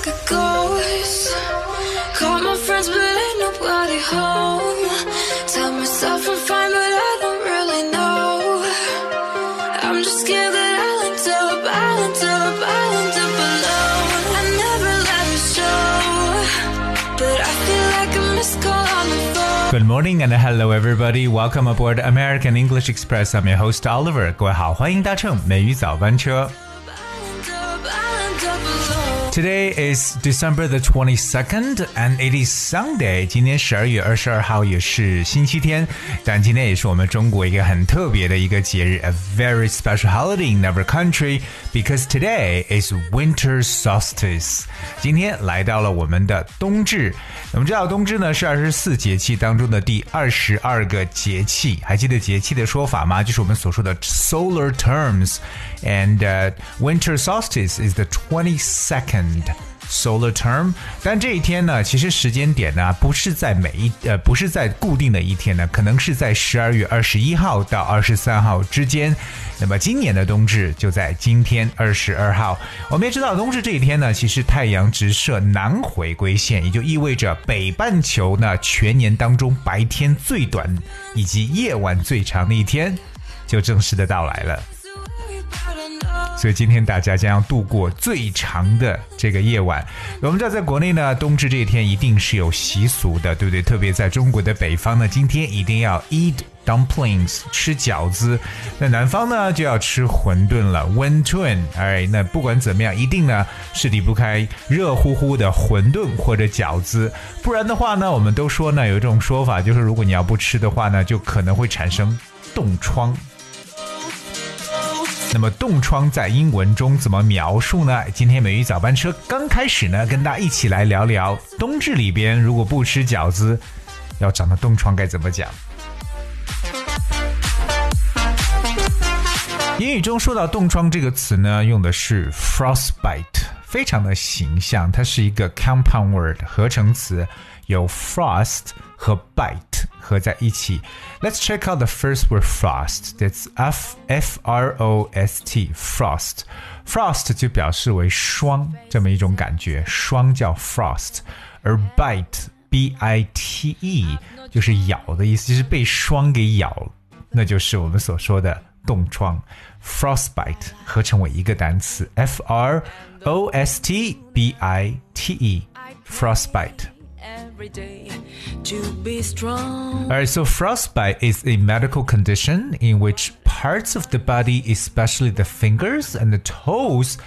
like a ghost. Call my friends, but ain't nobody home. Tell myself I'm fine, but I don't really know. I'm just scared that I'll end up, I'll end up, I'll end up alone. I never let it show, but I feel like a missed call on the phone. Good morning and hello everybody. Welcome aboard American English Express. I'm your host Oliver. 各位好，欢迎搭乘美语早班车。 Today is December the twenty second, and it is Sunday. 今天十二月二十二号也是星期天，但今天也是我们中国一个很特别的一个节日，a very special holiday in our country because today is winter solstice. 今天来到了我们的冬至。我们知道冬至呢是二十四节气当中的第二十二个节气，还记得节气的说法吗？就是我们所说的 solar terms。And、uh, winter solstice is the twenty second End solar term，但这一天呢，其实时间点呢不是在每一呃不是在固定的一天呢，可能是在十二月二十一号到二十三号之间。那么今年的冬至就在今天二十二号。我们也知道冬至这一天呢，其实太阳直射南回归线，也就意味着北半球呢全年当中白天最短以及夜晚最长的一天就正式的到来了。所以今天大家将要度过最长的这个夜晚。我们知道，在国内呢，冬至这一天一定是有习俗的，对不对？特别在中国的北方呢，今天一定要 eat dumplings 吃饺子，那南方呢就要吃馄饨了 wentun。哎，那不管怎么样，一定呢是离不开热乎乎的馄饨或者饺子，不然的话呢，我们都说呢有一种说法，就是如果你要不吃的话呢，就可能会产生冻疮。那么冻疮在英文中怎么描述呢？今天美语早班车刚开始呢，跟大家一起来聊聊冬至里边如果不吃饺子，要长的冻疮该怎么讲。英语中说到冻疮这个词呢，用的是 frostbite，非常的形象，它是一个 compound word 合成词，有 frost 和 bite 合在一起。Let's check out the first word frost. That's F F R O S T frost. Frost 就表示为霜这么一种感觉，霜叫 frost，而 bite B I T E 就是咬的意思，就是被霜给咬，那就是我们所说的冻疮。frostbite 合成为一个单词，F R O S T B I T E frostbite。 Every day to be strong. Alright, so frostbite is a medical condition in which parts of the body, especially the fingers and the toes,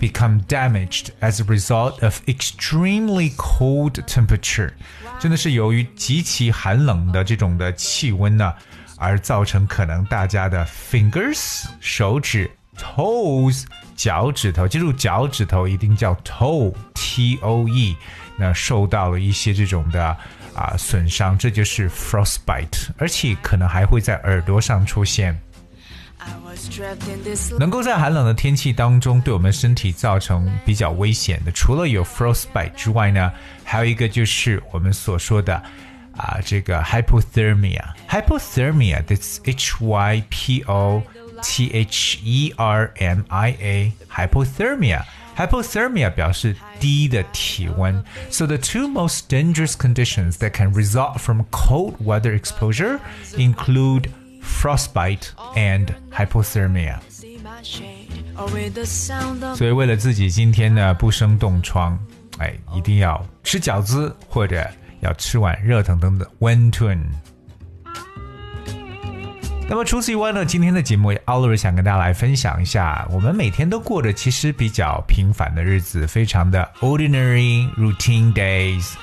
become damaged as a result of extremely cold temperature. 真的是由于极其寒冷的这种的气温呢，而造成可能大家的 fingers 手指 toes 脚趾头，记住脚趾头一定叫 toe t o e， 那受到了一些这种的啊损伤，这就是 frostbite，而且可能还会在耳朵上出现。能够在寒冷的天气当中对我们身体造成比较危险的，除了有 frostbite 之外呢，还有一个就是我们所说的啊这个 hypothermia。hypothermia that's H Y P O T H E R M I A hypothermia。Hypothermia 表示低的体温。So the two most dangerous conditions that can result from cold weather exposure include frostbite and hypothermia。 see my shade or with the sound of 所以为了自己今天呢不生冻疮，哎，一定要吃饺子或者要吃碗热腾腾的 wentun。 那么除此以外呢，今天的节目 Oliver 想跟大家来分享一下，我们每天都过着其实比较平凡的日子，非常的 ordinary routine days。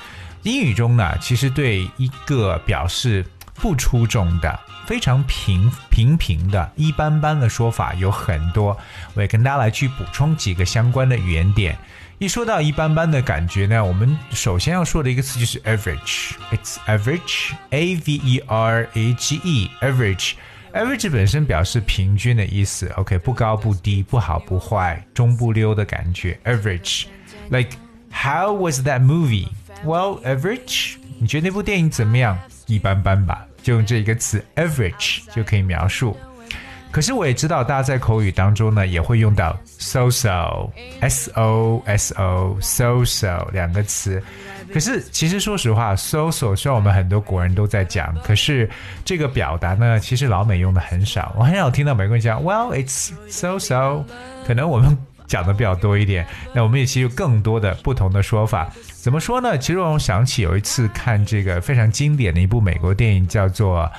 英语中呢，其实对一个表示不出众的、非常平平平的、一般般的说法有很多，我也跟大家来去补充几个相关的语言点。一说到一般般的感觉呢，我们首先要说的一个词就是 average。It's average, A V E R A G E, average。average 本身表示平均的意思，OK，不高不低，不好不坏，中不溜的感觉，average。Like how was that movie? Well, average。你觉得那部电影怎么样？一般般吧，就用这一个词 average 就可以描述。可是我也知道，大家在口语当中呢，也会用到 so so，s o s o so so 两个词。可是其实说实话，so so 虽然我们很多国人都在讲，可是这个表达呢，其实老美用的很少。我很少听到美国人讲，Well it's so so。可能我们讲的比较多一点。那我们也其实有更多的不同的说法。怎么说呢？其实我想起有一次看这个非常经典的一部美国电影，叫做。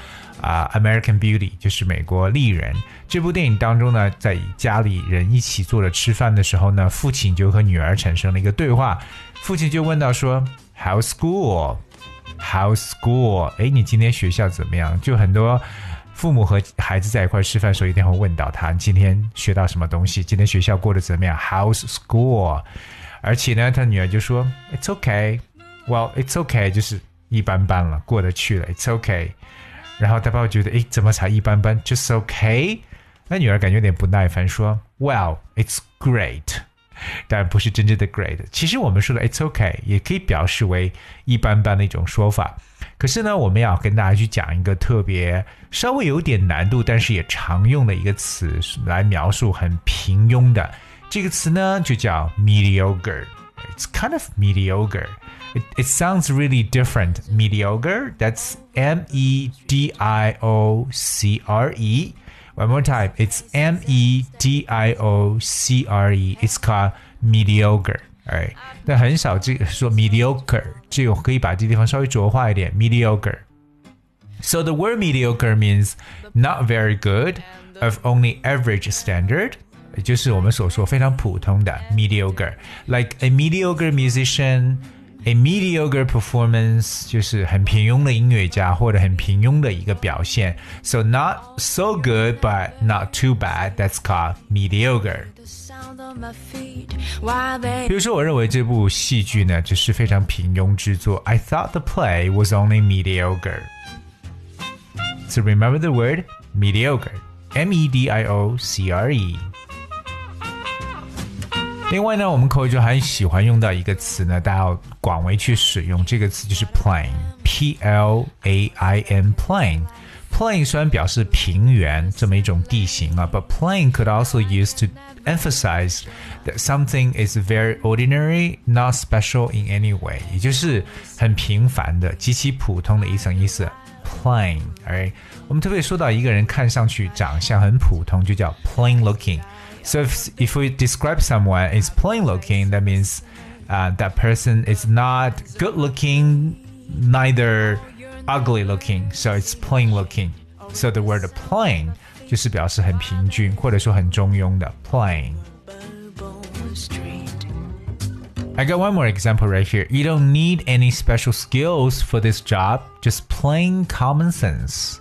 啊，《American Beauty》就是美国丽人这部电影当中呢，在家里人一起坐着吃饭的时候呢，父亲就和女儿产生了一个对话。父亲就问到说：“How school? How school? 哎，你今天学校怎么样？”就很多父母和孩子在一块吃饭的时候，一定会问到他：“今天学到什么东西？今天学校过得怎么样？How's school？” 而且呢，他女儿就说：“It's okay. Well, it's okay，就是一般般了，过得去了。It's okay。”然后他爸爸觉得，诶，怎么才一般般？Just okay。那女儿感觉有点不耐烦，说：“Well, it's great。”但不是真正的 great。其实我们说的 "It's okay" 也可以表示为一般般的一种说法。可是呢，我们要跟大家去讲一个特别稍微有点难度，但是也常用的一个词来描述很平庸的。这个词呢，就叫 mediocre。It's kind of mediocre. It, it sounds really different. Mediocre. That's M E D I O C R E. One more time. It's M E D I O C R E. It's called mediocre. Alright，但很少这个说 mediocre，这个可以把这地方稍微浊化一点，mediocre。So the word mediocre means not very good, of only average standard. 就是我们所说非常普通的 mediocre，like a mediocre musician。 A mediocre performance 就是很平庸的音乐家或者很平庸的一个表现。So not so good, but not too bad. That's called mediocre. 比如说，我认为这部戏剧呢，只是非常平庸之作。I thought the play was only mediocre. So remember the word mediocre. M E D I O C R E. 另外呢，我们口语中还喜欢用到一个词呢，大家要 广为去使用。这个词就是 plain，p l a i n plain。plain 虽然表示平原这么一种地形啊，but plain could also use to emphasize that something is very ordinary, not special in any way，也就是很平凡的、极其普通的一层意思。plain，哎，我们特别说到一个人看上去长相很普通，就叫 plain looking。So if, if we describe someone as plain looking, that means uh, that person is not good looking, neither ugly looking. So it's plain looking. So the word plain 就是表示很平均或者说很中庸的 plain。I got one more example right here. You don't need any special skills for this job, just plain common sense.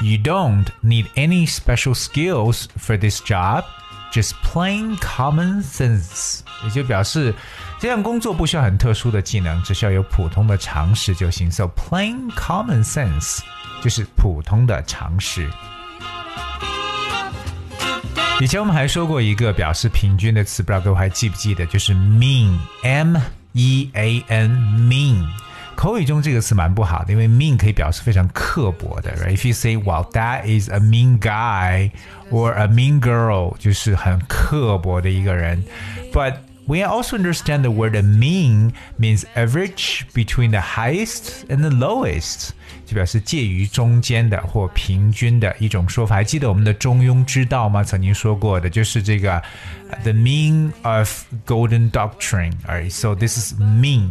You don't need any special skills for this job, just plain common sense，也就表示 这项工作不需要很特殊的技能，只需要有普通的常识就行。So plain common sense 就是普通的常识。以前我们还说过一个表示平均的词，不知道各位还记不记得？就是 mean，m e a n mean。口语中这个词蛮不好的，因为 mean 可以表示非常刻薄的，right？If you say, "Well, that is a mean guy" or "a mean girl"，就是很刻薄的一个人。But we also understand the word mean means average between the highest and the lowest，就表示介于中间的或平均的一种说法。还记得我们的中庸之道吗？曾经说过的就是这个 the mean of golden doctrine。Alright, so this is mean。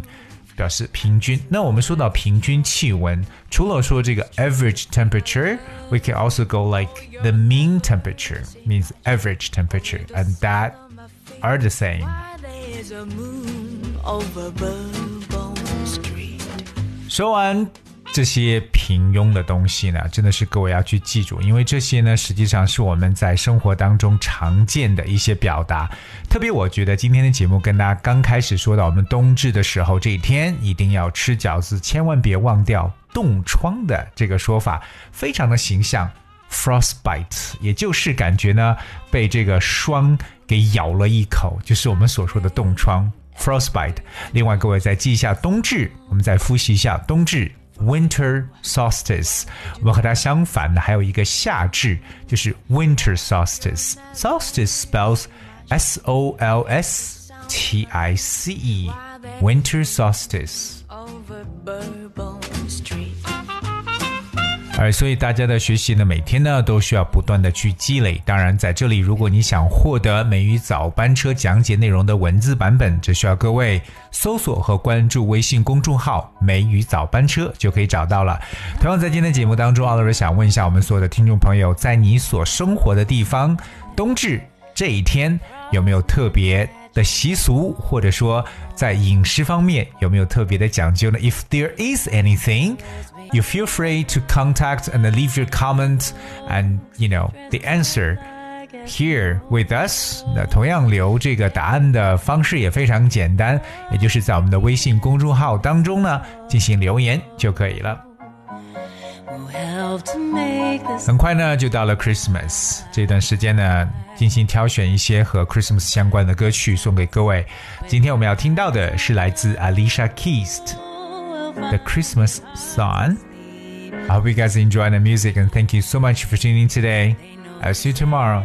表示平均。那我们说到平均气温，除了说这个 average temperature，we can also go like the mean temperature means average temperature, and that are the same. 说完这些平庸的东西呢，真的是各位要去记住，因为这些呢，实际上是我们在生活当中常见的一些表达。特别我觉得今天的节目跟大家刚开始说到，我们冬至的时候这一天一定要吃饺子，千万别忘掉冻疮的这个说法，非常的形象。Frostbite，也就是感觉呢被这个霜给咬了一口，就是我们所说的冻疮。Frostbite。另外，各位再记一下冬至，我们再复习一下冬至。winter solstice。我们和它相反的还有一个夏至，就是 winter solstice。solstice spells S O L S T I C E。Winter solstice。而所以大家的学习呢，每天呢都需要不断的去积累。当然，在这里，如果你想获得美语早班车讲解内容的文字版本，只需要各位搜索和关注微信公众号“美语早班车”就可以找到了。同样，在今天的节目当中，奥老师想问一下我们所有的听众朋友，在你所生活的地方，冬至这一天有没有特别？的习俗，或者说在饮食方面有没有特别的讲究呢？If there is anything, you feel free to contact and leave your comment, and you know the answer here with us。那同样留这个答案的方式也非常简单，也就是在我们的微信公众号当中呢进行留言就可以了。很快呢，就到了 Christmas 这段时间呢，精心挑选一些和 Christmas 相关的歌曲送给各位。今天我们要听到的是来自 Alicia Keys 的 Christmas song. I hope you guys enjoy the music and thank you so much for tuning in today. I'll see you tomorrow.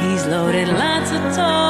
He's loaded lots of toys